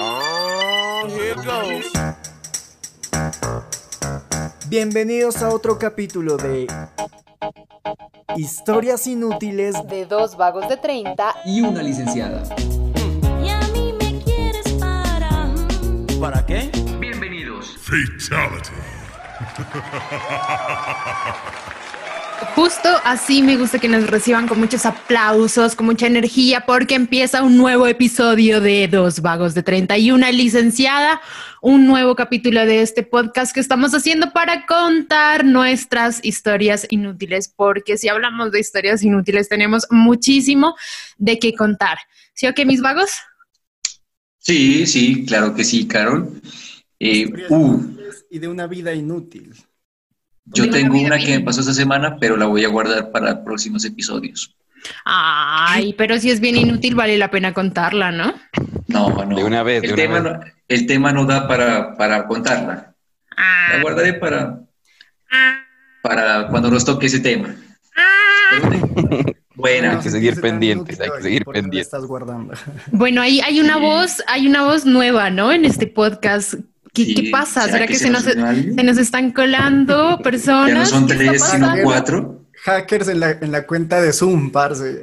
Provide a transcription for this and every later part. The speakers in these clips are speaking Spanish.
Oh, here goes. Bienvenidos a otro capítulo de Historias inútiles de dos vagos de 30 y una licenciada. Y a mí me quieres para. ¿Para qué? Bienvenidos. Justo así me gusta que nos reciban con muchos aplausos, con mucha energía, porque empieza un nuevo episodio de Dos Vagos de 31, licenciada, un nuevo capítulo de este podcast que estamos haciendo para contar nuestras historias inútiles, porque si hablamos de historias inútiles tenemos muchísimo de qué contar. ¿Sí o qué, mis vagos? Sí, sí, claro que sí, Carol. Eh, uh, y de una vida inútil. Yo tengo una que me pasó esta semana, pero la voy a guardar para próximos episodios. Ay, pero si es bien inútil, vale la pena contarla, ¿no? No, no. De una vez, el de una tema vez. No, el tema no da para, para contarla. Ah, La guardaré para, ah, para cuando nos toque ese tema. ah. Buena. Hay que seguir pendientes, hay que seguir ¿por qué la pendientes. estás guardando. Bueno, ahí hay una Sí. voz, hay una voz nueva, ¿no? En este podcast. ¿Qué, Sí, qué pasa? ¿Será, que, se, nos, se nos están colando personas? Ya no son ¿Qué está tres, sino cuatro. Hackers en la, en la cuenta de Zoom, parce.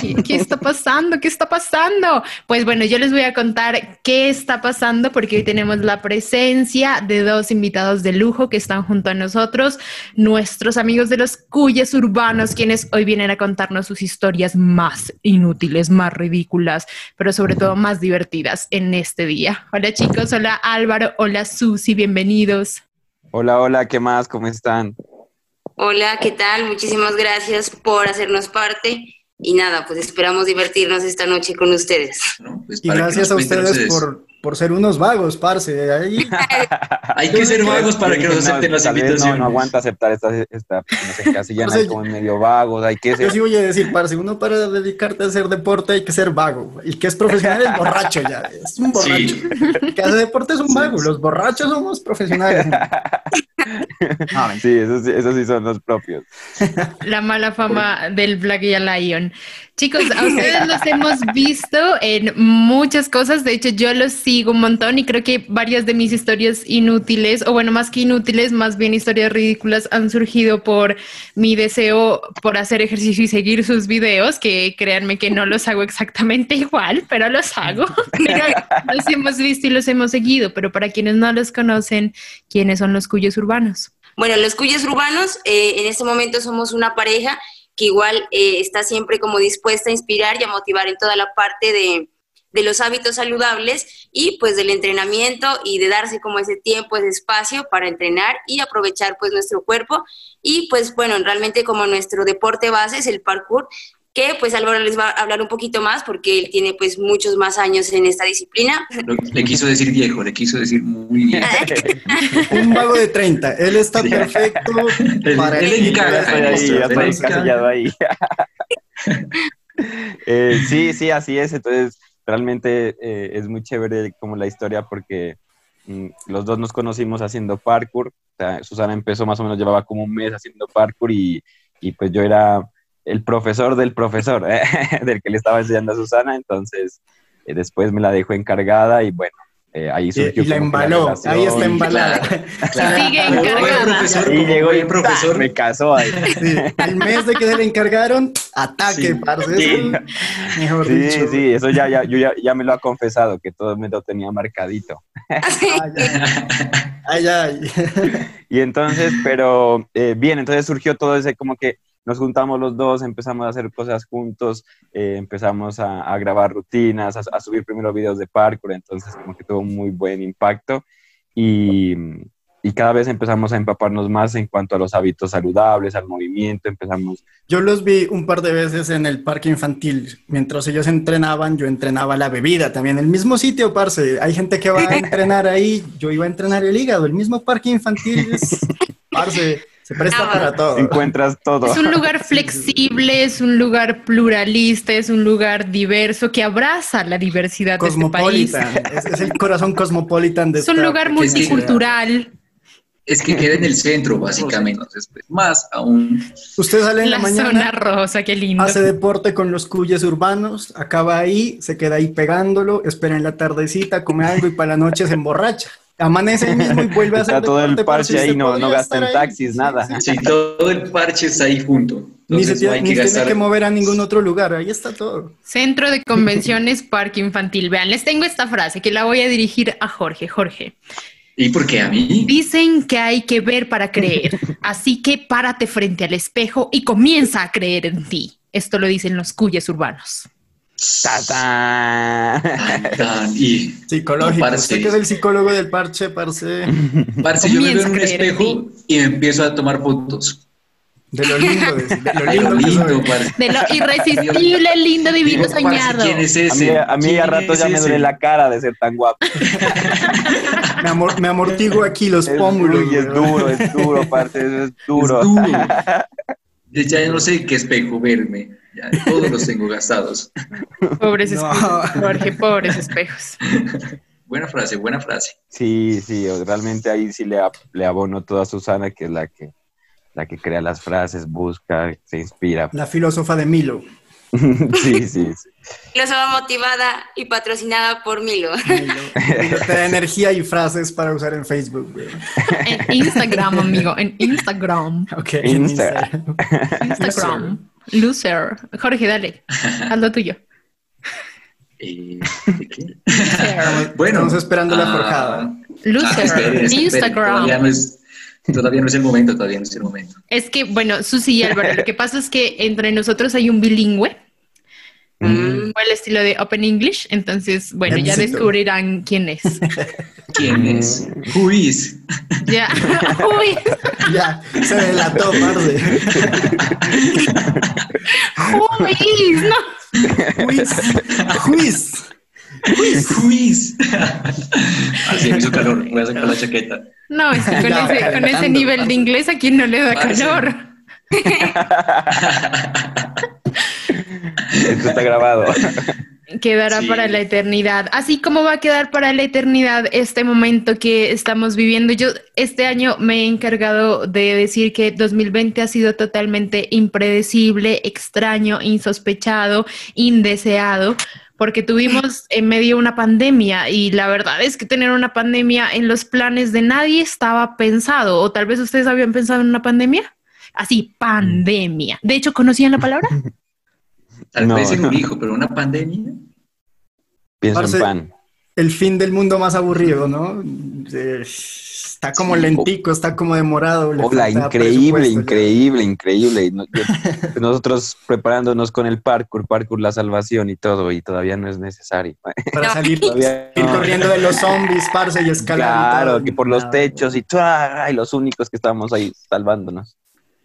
¿Qué, qué está pasando? ¿Qué está pasando? Pues bueno, yo les voy a contar qué está pasando porque hoy tenemos la presencia de dos invitados de lujo que están junto a nosotros, nuestros amigos de los Cuyes Urbanos, quienes hoy vienen a contarnos sus historias más inútiles, más ridículas, pero sobre todo más divertidas en este día. Hola chicos, hola Álvaro, hola Susi, bienvenidos. Hola, hola, ¿qué más? ¿Cómo están? Hola, ¿qué tal? Muchísimas gracias por hacernos parte y nada, pues esperamos divertirnos esta noche con ustedes. ¿no? Pues Y gracias a ustedes por, por ser unos vagos, parce. Ahí, Hay que ser vagos para que Yo nos no, acepten las invitaciones. No, no aguanta aceptar esta, esta nos encasillan O sea, como medio vagos, hay que yo ser. sí voy a decir, parce, uno para dedicarte a hacer deporte hay que ser vago. El que es profesional es borracho ya. Es un borracho. Sí. El que hace deporte es un vago. Los borrachos somos profesionales. No, mentira. Sí, esos, sí- esos sí son los propios. La mala fama del Black y Lion. Chicos, a ustedes los hemos visto en muchas cosas. De hecho, yo los sigo un montón y creo que varias de mis historias inútiles, o bueno, más que inútiles, más bien historias ridículas, han surgido por mi deseo por hacer ejercicio y seguir sus videos, que créanme que no los hago exactamente igual, pero los hago. Pero los hemos visto y los hemos seguido. Pero para quienes no los conocen, ¿quiénes son los cuyos urbanos? Bueno, los Cuyes Urbanos, eh, en este momento somos una pareja que igual eh, está siempre como dispuesta a inspirar y a motivar en toda la parte de, de los hábitos saludables y pues del entrenamiento y de darse como ese tiempo, ese espacio para entrenar y aprovechar pues nuestro cuerpo. Y pues bueno, realmente como nuestro deporte base es el parkour, que pues Álvaro les va a hablar un poquito más porque él tiene pues muchos más años en esta disciplina. Le quiso decir viejo, le quiso decir muy bien. Un vago de 30. Él está perfecto para él él ahí. Eh, sí, sí, así es. Entonces, realmente eh, es muy chévere como la historia porque mm, los dos nos conocimos haciendo parkour. O sea, Susana empezó más o menos, llevaba como un mes haciendo parkour y, y pues yo era el profesor del profesor, ¿eh? del que le estaba enseñando a Susana. Entonces, eh, después me la dejó encargada y bueno, eh, ahí surgió y la embaló. Ahí está embalada. claro. Sigue encargada. profesor, Y llegó y buen profesor. me casó ahí. Sí, Al mes de que se le encargaron, ataque, Sí. parce. Sí. Eso, Mejor Sí, dicho. sí, eso ya, ya, yo ya, ya me lo ha confesado, que todo me lo tenía marcadito. Ay, ay. Ay, ay. Y entonces, pero eh, bien, entonces surgió todo ese como que nos juntamos los dos, empezamos a hacer cosas juntos, eh, empezamos a, a grabar rutinas, a, a subir primero videos de parkour, entonces como que tuvo un muy buen impacto y, y cada vez empezamos a empaparnos más en cuanto a los hábitos saludables, al movimiento, empezamos... Yo los vi un par de veces en el parque infantil. Mientras ellos entrenaban, yo entrenaba la bebida también. El mismo sitio, parce. Hay gente que va a entrenar ahí. Yo iba a entrenar el hígado. El mismo parque infantil es, parce, se presta para todo. Encuentras todo. Es un lugar flexible, es un lugar pluralista, es un lugar diverso que abraza la diversidad de este país. Cosmopolitan. Es, es el corazón cosmopolitan de Es un esta lugar multicultural. Es que queda en el centro, básicamente. Más aún. Usted sale en la, La mañana, zona rosa, qué lindo. hace deporte con los cuyes urbanos, acaba ahí, se queda ahí pegándolo, espera en la tardecita, come algo y para la noche se emborracha. Amanece ahí mismo y vuelve a hacer Está todo el parche ahí, no, no podría gasta en estar ahí. taxis, nada. Sí, todo el parche está ahí junto. Ni se no hay ni que tiene gastar. que mover a ningún otro lugar, ahí está todo. Centro de Convenciones Parque Infantil. Vean, les tengo esta frase que la voy a dirigir a Jorge. Jorge, ¿Y por qué a mí? dicen que hay que ver para creer, así que párate frente al espejo y comienza a creer en ti. Esto lo dicen los cuyes urbanos. Ta, ta. Tan, tan, y Psicológico. No, parce. Usted que es el psicólogo del parche, parce, Parce, yo me veo en un espejo y me empiezo a tomar fotos. de lo lindo, de, de lo lindo lindo, parce. De lo irresistible, lindo, divino, Digo, parce, soñado. ¿Quién es A mí, ese? a mí ¿Quién a rato ya me duele la cara de ser tan guapo. Me, amor- me amortiguo aquí los Es, pómulos. uy, es duro, es duro, parce, es duro. Es duro. Yo ya no sé qué espejo verme. Ya todos los tengo gastados. Pobres No. espejos, Jorge, pobres espejos. Buena frase, buena frase. Sí, sí, realmente ahí sí le, le abono toda a Susana, que es la que, la que crea las frases, busca, se inspira. La filósofa de Milo. sí, sí, sí. Filósofa motivada y patrocinada por Milo. Milo, da energía y frases para usar en Facebook. weón. En Instagram, amigo, en Instagram. Ok, Instagram. Instagram. Loser. Jorge, dale. Haz lo tuyo. Eh, ¿de qué? Loser. Estamos esperando la ah, forjada. Loser. Instagram. Todavía no, es, todavía no es el momento, todavía no es el momento. Es que, bueno, Susi y Álvaro, lo que pasa es que entre nosotros hay un bilingüe, Mm, o el estilo de Open English, entonces, bueno, ya descubrirán quién es. ¿Quién es? Who is? Ya. Uy, Ya, se delató, parce. uy, no. Juiz. Juiz. Who is? Así me hizo calor, voy a sacar la chaqueta. No, es que con, Ya, ese, con ese calentando, nivel de inglés a quien no le da calor. Esto está grabado. Quedará Sí. para la eternidad. Así como va a quedar para la eternidad este momento que estamos viviendo. Yo este año me he encargado de decir que 2020 ha sido totalmente impredecible, extraño, insospechado, indeseado, porque tuvimos en medio una pandemia y la verdad es que tener una pandemia en los planes de nadie estaba pensado. O tal vez ustedes habían pensado en una pandemia. Así, pandemia. De hecho, ¿conocían la palabra? Tal No, vez en no. un hijo, pero una pandemia. Pienso Parce, en pan. El fin del mundo más aburrido, ¿no? Eh, Está como Sí. lentico, está como demorado. Hola, increíble, ya. increíble, increíble. Y nosotros preparándonos con el parkour, parkour la salvación y todo, y todavía no es necesario. Para salir, Todavía ir corriendo de los zombies, parce, y escalar. y Claro, todo. que por los techos y, y los únicos que estamos ahí salvándonos.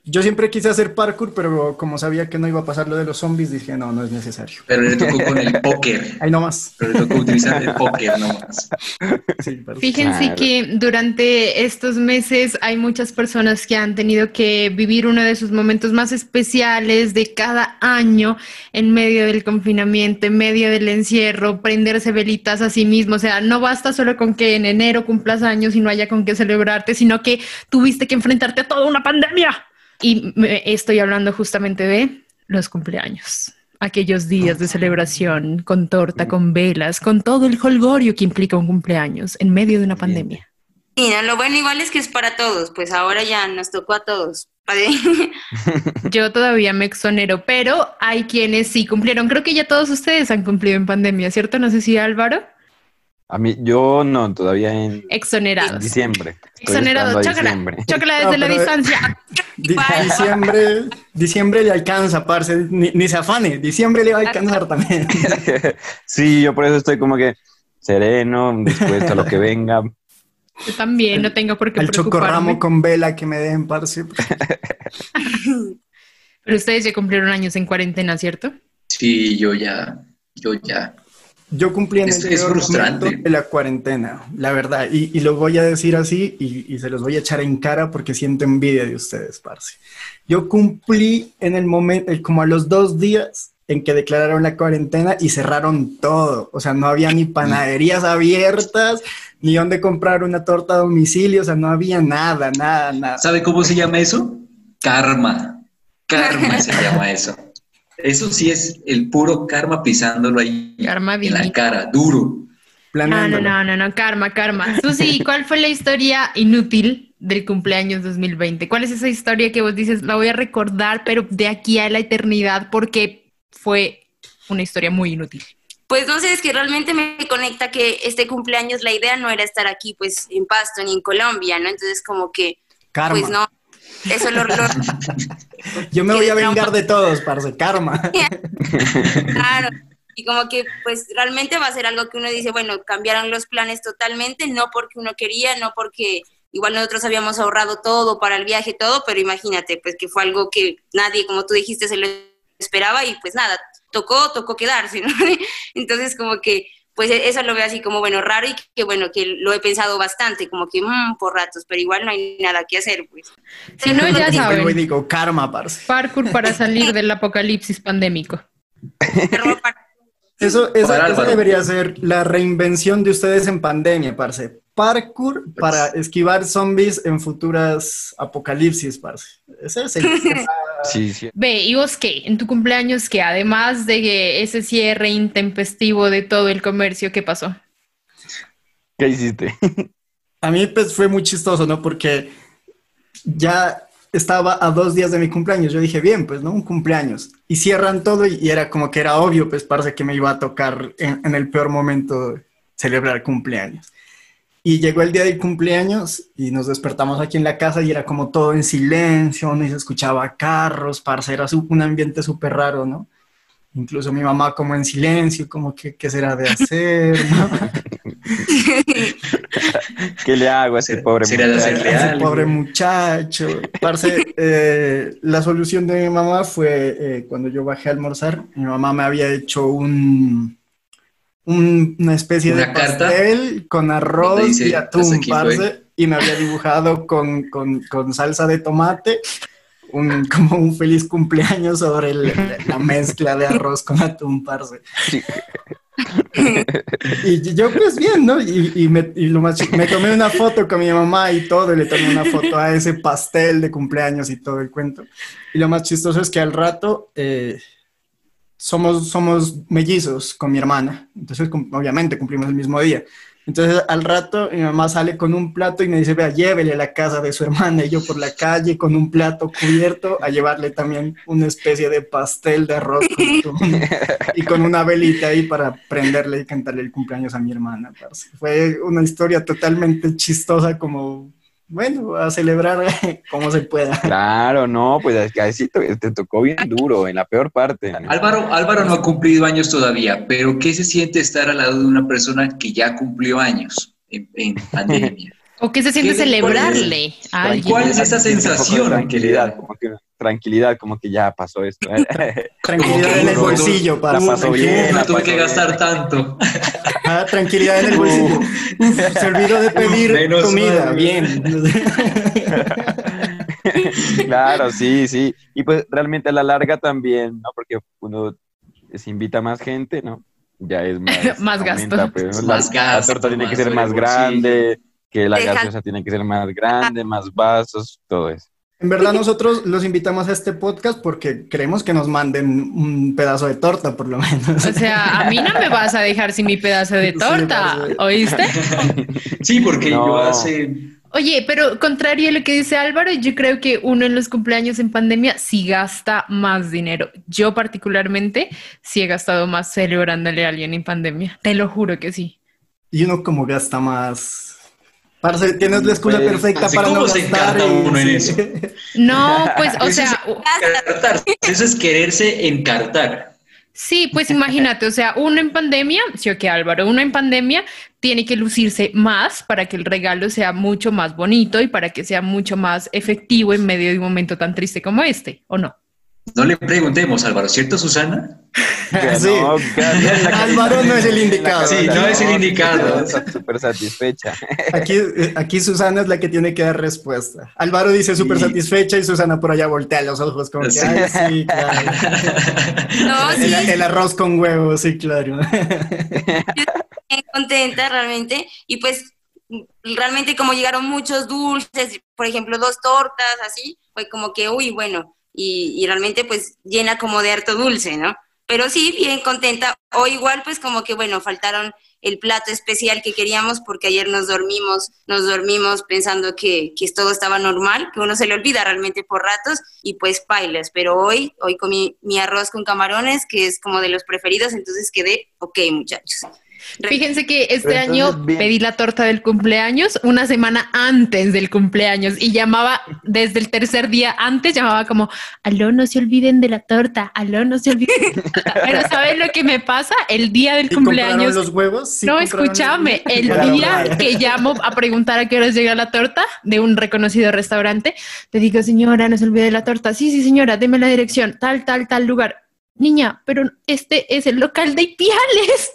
Yo siempre quise hacer parkour, pero como sabía que no iba a pasar lo de los zombies, dije, no, no es necesario. Pero le tocó con el póker. Ahí nomás. Pero le tocó utilizar el póker nomás. Sí. Fíjense Claro. que durante estos meses hay muchas personas que han tenido que vivir uno de sus momentos más especiales de cada año en medio del confinamiento, en medio del encierro, prenderse velitas a sí mismo. O sea, no basta solo con que en enero cumplas años y no haya con qué celebrarte, sino que tuviste que enfrentarte a toda una pandemia. Y me- estoy hablando justamente de los cumpleaños. Aquellos días de celebración con torta, con velas, con todo el holgorio que implica un cumpleaños en medio de una pandemia. Y no, lo bueno igual es que es para todos, pues ahora ya nos tocó a todos. Yo todavía me exonero, pero hay quienes sí cumplieron. Creo que ya todos ustedes han cumplido en pandemia, ¿cierto? No sé si Álvaro. A mí, yo no, todavía en Exonerados. diciembre. Estoy Exonerados. Chócala. diciembre. Chócala No, desde la pero- distancia. Diciembre, diciembre le alcanza, parce. Ni, ni se afane, diciembre le va a alcanzar también. sí, yo por eso estoy como que sereno, dispuesto a lo que venga. Yo también no tengo por qué Al preocuparme. chocorramo con vela que me den, parce. Pero ustedes ya cumplieron años en cuarentena, ¿cierto? Sí, yo ya, yo ya. Yo cumplí en Es- el peor momento de la cuarentena, la verdad. Y, y lo voy a decir así y, y se los voy a echar en cara porque siento envidia de ustedes, parce. Yo cumplí en el momento, eh, como a los dos días en que declararon la cuarentena y cerraron todo. O sea, no había ni panaderías abiertas, ni dónde comprar una torta a domicilio, o sea, no había nada, nada, nada. ¿Sabe cómo se llama eso? Karma. Karma se llama eso. Eso sí es el puro karma pisándolo ahí Karma en la cara, duro. No, no, no, no, no, karma, karma. Susi, ¿cuál fue la historia inútil del cumpleaños 2020? ¿Cuál es esa historia que vos dices, la voy a recordar, pero de aquí a la eternidad porque fue una historia muy inútil? Pues no sé, es que realmente me conecta que este cumpleaños la idea no era estar aquí pues en Pasto ni en Colombia, ¿no? Entonces como que Karma. pues no, eso lo, lo- Yo me voy a vengar de todos, parce, karma. claro. Y como que pues realmente va a ser algo que uno dice, bueno, cambiaron los planes totalmente, no porque uno quería, no porque igual nosotros habíamos ahorrado todo para el viaje, todo, pero imagínate, pues que fue algo que nadie, como tú dijiste, se lo esperaba y pues nada, tocó, tocó quedarse, ¿no? Entonces como que pues eso lo veo así como, bueno, raro y que bueno, que lo he pensado bastante, como que mm, por ratos, pero igual no hay nada que hacer, pues. Si no, ya saben, digo, karma, parce. parkour para salir del apocalipsis pandémico. Eso, eso Álvaro. debería ser la reinvención de ustedes en pandemia, parce. Parkour para esquivar zombies en futuras apocalipsis, parce. Ese es el... Sí, sí. Ve, ¿y vos qué? En tu cumpleaños, que además de que ese cierre intempestivo de todo el comercio, ¿qué pasó? ¿Qué hiciste? A mí pues fue muy chistoso, ¿no? Porque ya estaba a dos días de mi cumpleaños. Yo dije, bien, pues, ¿no? Un cumpleaños. Y cierran todo y, y era como que era obvio, pues, parce, que me iba a tocar en, en el peor momento celebrar cumpleaños. Y llegó el día del cumpleaños y nos despertamos aquí en la casa y era como todo en silencio, no se escuchaba carros, parce, era un ambiente súper raro, ¿no? Incluso mi mamá como en silencio, como que, ¿qué será de hacer? ¿no? ¿Qué le hago a ese pobre será de muchacho? Ese algo. pobre muchacho. Parce, eh, la solución de mi mamá fue eh, cuando yo bajé a almorzar, mi mamá me había hecho un, un- una especie de ¿Una carta? pastel con arroz dice, y atún, parce, y me había dibujado con, con- con salsa de tomate. Un, como un feliz cumpleaños sobre el- la mezcla de arroz con atún, parce. Y yo pues bien, ¿no? Y, y me, y lo más, me tomé una foto con mi mamá y todo, y le tomé una foto a ese pastel de cumpleaños y todo el cuento. Y lo más chistoso es que al rato eh, somos, somos mellizos con mi hermana, entonces obviamente cumplimos el mismo día. Entonces al rato mi mamá sale con un plato y me dice, vea, llévele a la casa de su hermana y yo por la calle con un plato cubierto a llevarle también una especie de pastel de arroz con y con una velita ahí para prenderle y cantarle el cumpleaños a mi hermana. parce. Fue una historia totalmente chistosa como, bueno, a celebrar como se pueda. Claro, no, pues es que ahí sí te, te tocó bien duro, en la peor parte. Álvaro, Álvaro no ha cumplido años todavía, pero ¿qué se siente estar al lado de una persona que ya cumplió años en, en pandemia? ¿O qué se siente ¿Qué- cuál es- celebrarle a alguien? ¿Cuál es esa sensación? Tranquilidad, como que, tranquilidad, como que ya pasó esto. Tranquilidad en el bolsillo, para La pasó bien, no la tuve pasó que bien. gastar tanto. Ah, tranquilidad en el bolsillo. Se olvidó de pedir menos comida, mal. bien. claro, sí, sí. Y pues realmente a la larga también, ¿no? Porque uno se invita a más gente, ¿no? Ya es más, Más gasto. pues, la, Más la gasto, torta tiene que ser más grande, que la Deja- gaseosa tiene que ser más grande, más vasos, todo eso. En verdad nosotros los invitamos a este podcast porque queremos que nos manden un pedazo de torta, por lo menos. O sea, a mí no me vas a dejar sin mi pedazo de torta. ¿oíste? Sí, porque No. yo hace... Oye, pero contrario a lo que dice Álvaro, yo creo que uno en los cumpleaños en pandemia sí gasta más dinero. Yo particularmente sí he gastado más celebrándole a alguien en pandemia. Te lo juro que sí. Y uno como gasta más. Parce, tienes la excusa Pues, perfecta para no se gastar. encanta y- uno en eso. No, pues, o Eso sea. Eso es quererse encartar. sí, pues imagínate, o sea, uno en pandemia, sí o que Álvaro, uno en pandemia tiene que lucirse más para que el regalo sea mucho más bonito y para que sea mucho más efectivo en medio de un momento tan triste como este, ¿o no? No le preguntemos, Álvaro, ¿cierto, Susana? Sí. No, Álvaro no es el indicado. Sí, no es el indicado. Súper satisfecha. Aquí, aquí Susana es la que tiene que dar respuesta. Álvaro dice súper Sí. satisfecha y Susana por allá voltea los ojos como que, Sí. ay, sí, claro. No, sí, El, el arroz con huevo, sí, claro. bien contenta realmente. Y pues realmente como llegaron muchos dulces, por ejemplo, dos tortas, así, fue como que, uy, bueno, y, y realmente pues llena como de harto dulce, ¿no? Pero sí, bien contenta. O igual pues como que, bueno, faltaron el plato especial que queríamos porque ayer nos dormimos, nos dormimos pensando que, que todo estaba normal, que uno se le olvida realmente por ratos y pues bailas. Pero hoy, hoy comí mi arroz con camarones, que es como de los preferidos, entonces quedé, ok muchachos. Fíjense que este entonces, año bien. pedí la torta del cumpleaños una semana antes del cumpleaños y llamaba desde el tercer día antes, llamaba como, aló, no se olviden de la torta, aló, no se olviden de la torta. Pero ¿saben lo que me pasa? El día del ¿Y compraron cumpleaños... los huevos? ¿Sí no, escúchame, el Claro, día que llamo a preguntar a qué horas llega la torta de un reconocido restaurante, le digo, señora, no se olvide de la torta. Sí, sí, señora, deme la dirección, tal, tal, tal lugar. Niña, pero este es el local de Ipiales.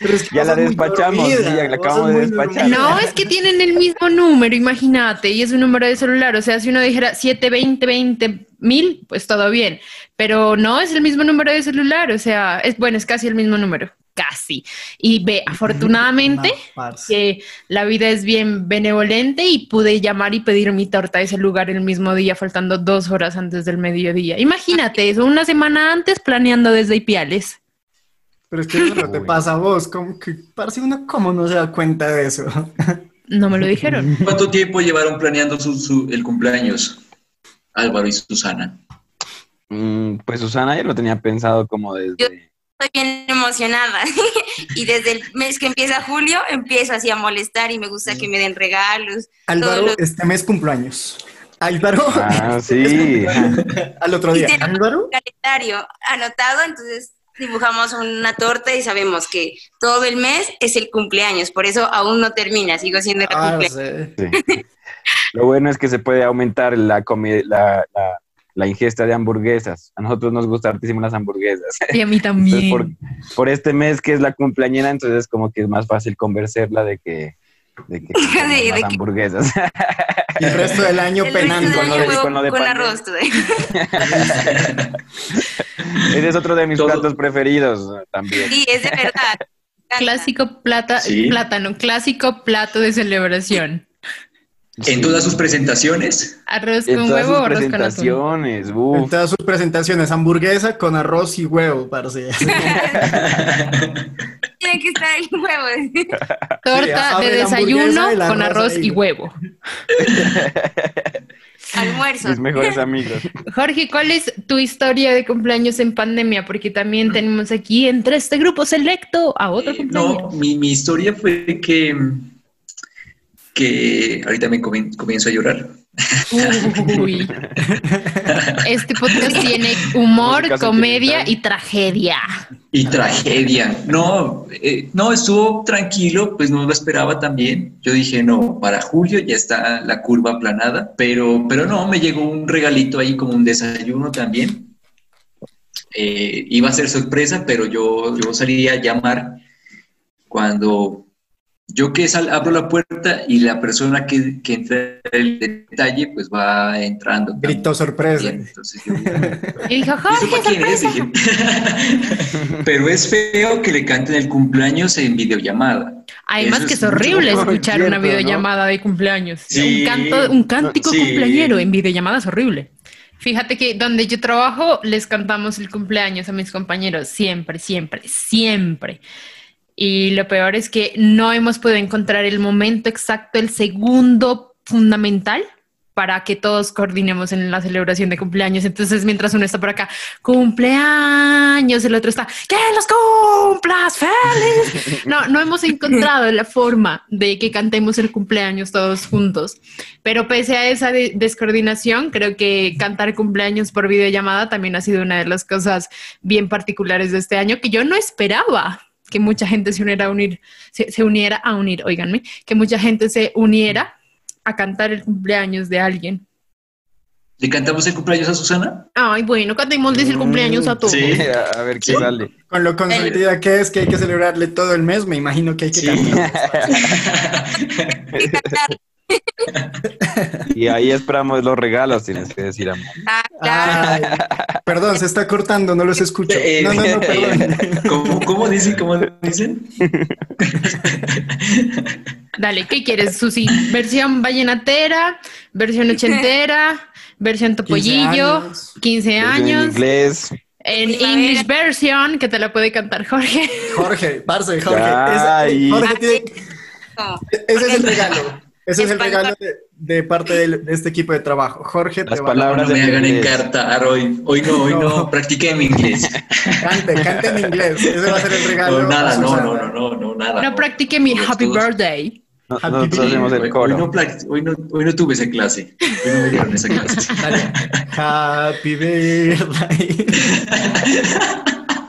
Pero es que Ya la despachamos, dormida, sí, ya la acabamos de despachar. No, es que tienen el mismo número, imagínate, y es un número de celular. O sea, si uno dijera 720 20 mil, pues todo bien. Pero no es el mismo número de celular, o sea, es bueno, es casi el mismo número, casi. Y ve, afortunadamente, que la vida es bien benevolente y pude llamar y pedir mi torta a ese lugar el mismo día, faltando dos horas antes del mediodía. Imagínate eso, una semana antes planeando desde Ipiales. Pero es que eso no te pasa a vos, como que parece uno cómo no se da cuenta de eso. No me lo dijeron. ¿Cuánto tiempo llevaron planeando su, su- el cumpleaños? Álvaro y Susana. Mm, pues Susana ya lo tenía pensado como desde... Estoy bien emocionada y desde el mes que empieza julio empiezo así a molestar y me gusta que me den regalos. Álvaro, los- este mes cumpleaños. Álvaro, Ah, sí. al otro día. Álvaro, calendario anotado, entonces dibujamos una torta y sabemos que todo el mes es el cumpleaños, por eso aún no termina, sigo siendo el Ah, cumpleaños. sí. Sí. Lo bueno es que se puede aumentar la, comi- la, la, la ingesta de hamburguesas. A nosotros nos gusta hartísimo las hamburguesas. Y a mí Entonces, también. por, por este mes que es la cumpleañera, entonces como que es más fácil convencerla de que, de que De- que- hamburguesas. Y el resto del año El resto penando. del con lo de- con lo de con arroz. Ese es otro de mis Todo. platos preferidos también. Sí, es de verdad. Clásico plata, Sí. plátano, clásico plato de celebración. En todas sus presentaciones. Arroz En con todas huevo sus arroz con atún. presentaciones, En uf. todas sus presentaciones, hamburguesa con arroz y huevo, parce. Tiene que estar el huevo. Torta de desayuno con arroz arroz ahí. y huevo. Almuerzo. Mis mejores amigos. Jorge, ¿cuál es tu historia de cumpleaños en pandemia? Porque también tenemos aquí entre este grupo selecto a otro Eh, cumpleaños. no, mi, mi historia fue que, que ahorita me comien- comienzo a llorar. Uy. Este podcast tiene humor, comedia y tragedia. Y tragedia. No, eh, no, estuvo tranquilo, pues no lo esperaba también. Yo dije, no, para julio ya está la curva aplanada, pero, pero no, me llegó un regalito ahí como un desayuno también. Eh, iba a ser sorpresa, pero yo, yo salí a llamar cuando yo que sal, abro la puerta y la persona que, que entra el detalle, pues va entrando. Grito sorpresa. Bien, entonces yo- Y dijo, ¿Y eso Jorge, es? Pero es feo que le canten el cumpleaños en videollamada. Además Eso que es es horrible escuchar una cierto, ¿no? videollamada de cumpleaños. Sí. Un canto, un cántico Sí. cumpleañero en videollamada es horrible. Fíjate que donde yo trabajo les cantamos el cumpleaños a mis compañeros siempre, siempre, siempre. Y lo peor es que no hemos podido encontrar el momento exacto, el segundo fundamental para que todos coordinemos en la celebración de cumpleaños. Entonces, mientras uno está por acá, cumpleaños, el otro está, que los cumplas feliz. No, no hemos encontrado la forma de que cantemos el cumpleaños todos juntos. Pero pese a esa de- descoordinación, creo que cantar cumpleaños por videollamada también ha sido una de las cosas bien particulares de este año que yo no esperaba que mucha gente se uniera a unir, se, se uniera a unir, oíganme, que mucha gente se uniera a cantar el cumpleaños de alguien. ¿Le cantamos el cumpleaños a Susana? Ay, bueno, cantémosles el cumpleaños a todos. Sí. a ver qué sale. Con lo consentida que es que hay que celebrarle todo el mes, me imagino que hay que Sí. cantar. Y ahí esperamos los regalos, tienes que decir, amor. Ah. Ay, perdón, se está cortando, no los escucho. Eh, No, no, no, perdón. ¿Cómo, cómo dicen? ¿Cómo dicen? Dale, ¿qué quieres, Susi? ¿Versión vallenatera? ¿Versión ochentera? ¿Versión topollillo? 15 años. años. En inglés. En Primavera. English version, que te la puede cantar Jorge. Jorge, parce, Jorge. Jorge tiene- No. ese es el regalo. Ese es el regalo de, de parte del- de, este equipo de trabajo. Jorge, Las te palabras No me en hagan inglés. encartar hoy. Hoy no, hoy no. No. Practiqué mi inglés. Cante, cante en inglés. Ese va a ser el regalo. No, nada, no, no, no, no, no, nada. No practique mi happy todos. birthday. No- Happy Nosotros birthday. hacemos Hoy, el hoy coro. hoy, no, hoy no tuve esa clase. Hoy no me dieron esa clase. Dale. Happy birthday.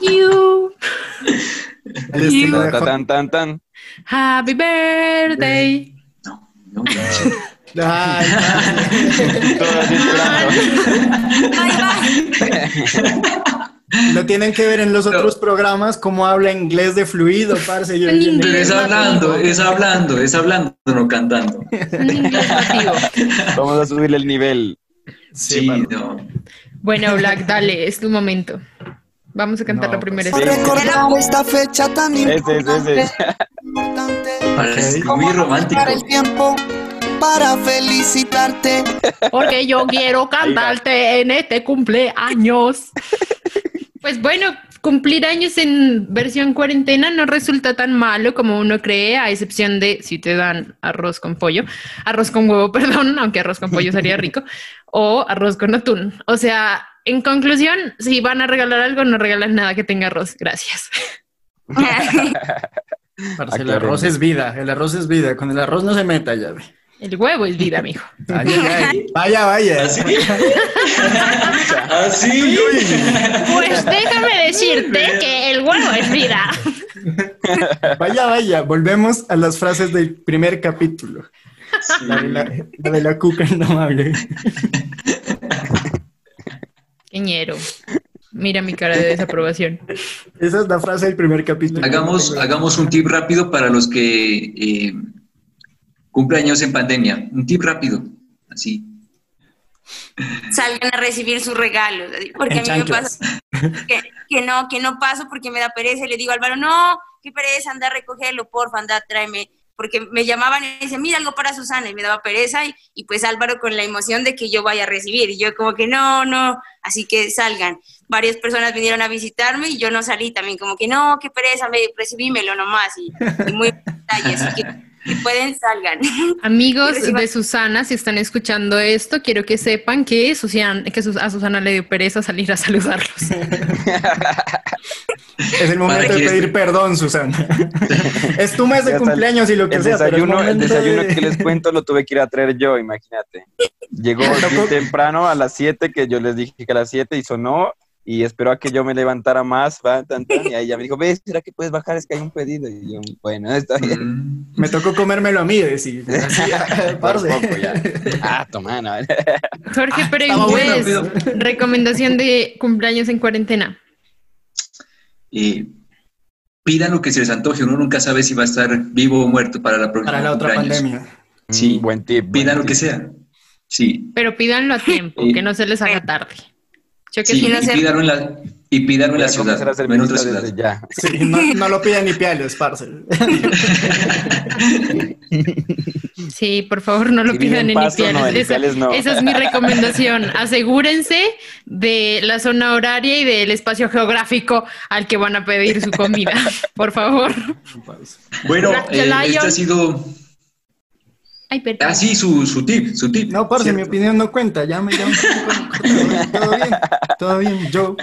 You, Jorge. tan, tan, tan. happy birthday. No, no. Ay. Lo tienen que ver en los otros programas cómo habla inglés de fluido, parce. Yo- En yo- Pero es inglés. hablando, es hablando, es hablando, no cantando. Nativo. Vamos a subirle el nivel. Sí, no. Bueno, Black, dale, es tu momento. Vamos a cantar No, la primera pues. Recordar esta fecha tan importante, ese. importante, Para Ok. muy romántico. el tiempo para felicitarte. Porque yo quiero cantarte en este cumpleaños. Pues bueno, cumplir años en versión cuarentena no resulta tan malo como uno cree, a excepción de si te dan arroz con pollo, arroz con huevo, perdón, aunque arroz con pollo sería rico, o arroz con atún. O sea, en conclusión, si van a regalar algo, no regalen nada que tenga arroz. Gracias. Parce, el arroz es vida, el arroz es vida. Con el arroz no se meta ya. ve. El huevo es vida, mijo. Ay, ay, ay. Vaya, vaya. ¿Así? ¿Así? Pues déjame decirte que el huevo es vida. Vaya, vaya. Volvemos a las frases del primer capítulo. La de la, la de la cuca indomable. Queñero. Mira mi cara de desaprobación. Esa es la frase del primer capítulo. Hagamos, hagamos un tip rápido para los que eh, cumpleaños en pandemia. Un tip rápido, así. Salgan a recibir sus regalos. Porque En a mí me pasa que, que no, que no paso porque me da pereza y le digo a Álvaro, no, qué pereza, anda a recogerlo, porfa, anda, tráeme. Porque me llamaban y decían, mira algo para Susana, y me daba pereza, y, y pues Álvaro con la emoción de que yo vaya a recibir, y yo como que no, no, así que salgan. Varias personas vinieron a visitarme y yo no salí también, como que no, qué pereza, me, recibímelo nomás, y, y muy detalle, así que si pueden, salgan. Amigos de Susana, si están escuchando esto, quiero que sepan que, Susan- que a Susana le dio pereza salir a saludarlos. Es el momento de pedir perdón, Susana. es tu mes de cumpleaños y lo que El sea. pero es desayuno, el desayuno de- que les cuento lo tuve que ir a traer yo, imagínate. Llegó temprano a las 7, que yo les dije que a las 7 y sonó, y esperó a que yo me levantara más, va, tan, tan, y ahí ella me dijo, ves, ¿será que puedes bajar? Es que hay un pedido. Y yo, bueno, está bien. Mm, Me tocó comérmelo a mí, decir. Así, Por poco ya. Ah, toma, no. Jorge, pero bueno, inglés, recomendación de cumpleaños en cuarentena. eh, pidan lo que se les antoje, uno nunca sabe si va a estar vivo o muerto para la próxima Para la otra cumpleaños. pandemia. Sí. Mm, buen tip. buen Pidan lo tip. que sea. Sí. Pero pídanlo a tiempo, Sí. que no se les haga tarde. Yo que Sí, y pídanlo en la, y en Voy la a ciudad, hacer no en otra ciudad. ya. Sí, no, no lo pidan ni piales, parce. Sí, por favor, no lo Si pidan en Ipiales. no, en esa, Ipiales no. esa es mi recomendación. Asegúrense de la zona horaria y del espacio geográfico al que van a pedir su comida. Por favor. Bueno, eh, este ha sido Ay, perdón. Ah, sí, su, su tip, su tip. No, parce, mi opinión no cuenta. Ya me llamo. Todo bien, todo bien. Yo.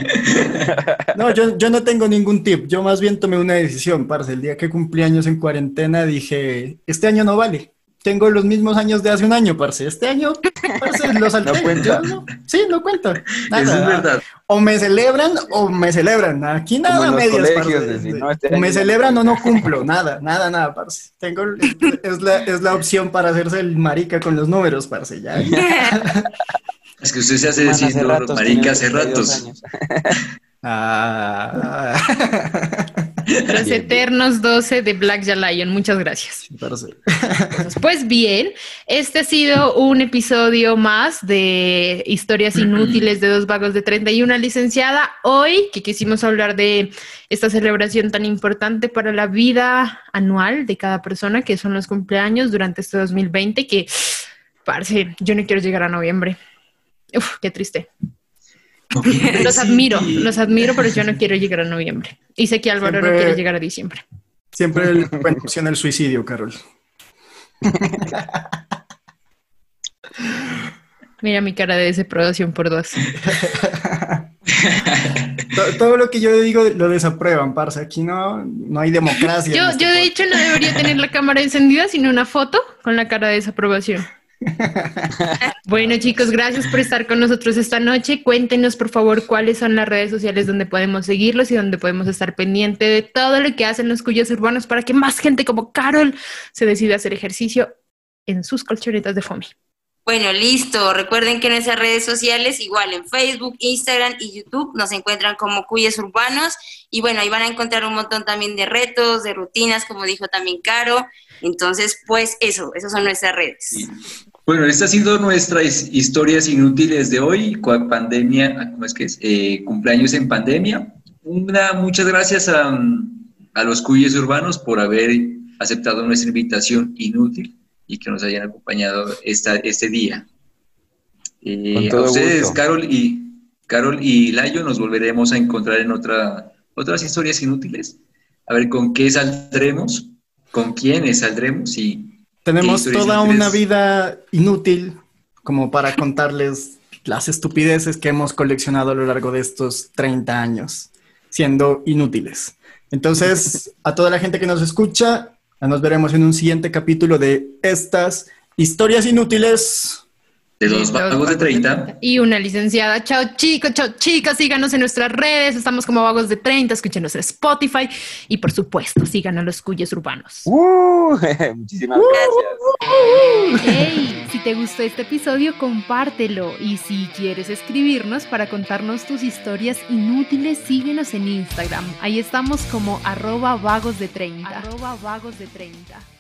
No, yo, yo no tengo ningún tip. Yo más bien tomé una decisión, parce. El día que cumplí años en cuarentena dije, este año no vale. Tengo los mismos años de hace un año, parce. Este año, parce, lo salté. No cuenta. Yo no- sí, no cuenta. Nada. Eso es verdad. O me celebran o me celebran. Aquí Como nada en los medias, colegios, parce. decir, no, este o me celebran o no cumplo. Nada, nada, nada, parce. Tengo, es la, es la opción para hacerse el marica con los números, parce. Ya. Es que usted se hace decir ratos, marica hace 32 ratos. años. Ah, Los eternos 12 de Black Lion. Muchas gracias. Pues bien, este ha sido un episodio más de historias inútiles de dos vagos de 31 licenciada. Hoy que quisimos hablar de esta celebración tan importante para la vida anual de cada persona, que son los cumpleaños durante este 2020, que, parce, yo no quiero llegar a noviembre. Uf, qué triste. Los Sí. admiro, los admiro, pero yo no quiero llegar a noviembre. Y sé que Álvaro no quiere llegar a diciembre. Siempre el, opción el suicidio, Carol. Mira mi cara de desaprobación por dos. To- Todo lo que yo digo lo desaprueban, parce. Aquí no, no hay democracia. Yo, este yo de hecho no debería tener la cámara encendida, sino una foto con la cara de desaprobación. Bueno chicos, gracias por estar con nosotros esta noche. Cuéntenos por favor cuáles son las redes sociales donde podemos seguirlos y donde podemos estar pendiente de todo lo que hacen los cuyos urbanos para que más gente como Carol se decida hacer ejercicio en sus colchonetas de foamy. Bueno, listo. Recuerden que en nuestras redes sociales, igual en Facebook, Instagram y YouTube, nos encuentran como Cuyes Urbanos. Y bueno, ahí van a encontrar un montón también de retos, de rutinas, como dijo también Caro. Entonces, pues eso, esas son nuestras redes. Bueno, esta ha sido nuestras historias inútiles de hoy, con pandemia, ah, ¿cómo es que es? Eh, cumpleaños en pandemia. Una, muchas gracias a, a los cuyes urbanos por haber aceptado nuestra invitación inútil y que nos hayan acompañado esta, este día. Eh, a ustedes, gusto. Carol y, Carol y Layo, nos volveremos a encontrar en otra, otras historias inútiles. A ver con qué saldremos, con quiénes saldremos y Tenemos toda inútiles. una vida inútil como para contarles las estupideces que hemos coleccionado a lo largo de estos 30 años, siendo inútiles. Entonces, a toda la gente que nos escucha, nos veremos en un siguiente capítulo de estas historias inútiles. De dos vagos de 30. Y una licenciada. Chao chicos, chao chicas, síganos en nuestras redes, estamos como Vagos de 30, escúchenos en Spotify y por supuesto sigan a los cuyes urbanos. Uh, muchísimas gracias. Hey, si te gustó este episodio, compártelo. Y si quieres escribirnos para contarnos tus historias inútiles, síguenos en Instagram. Ahí estamos como arroba vagos de 30. Arroba vagos de 30.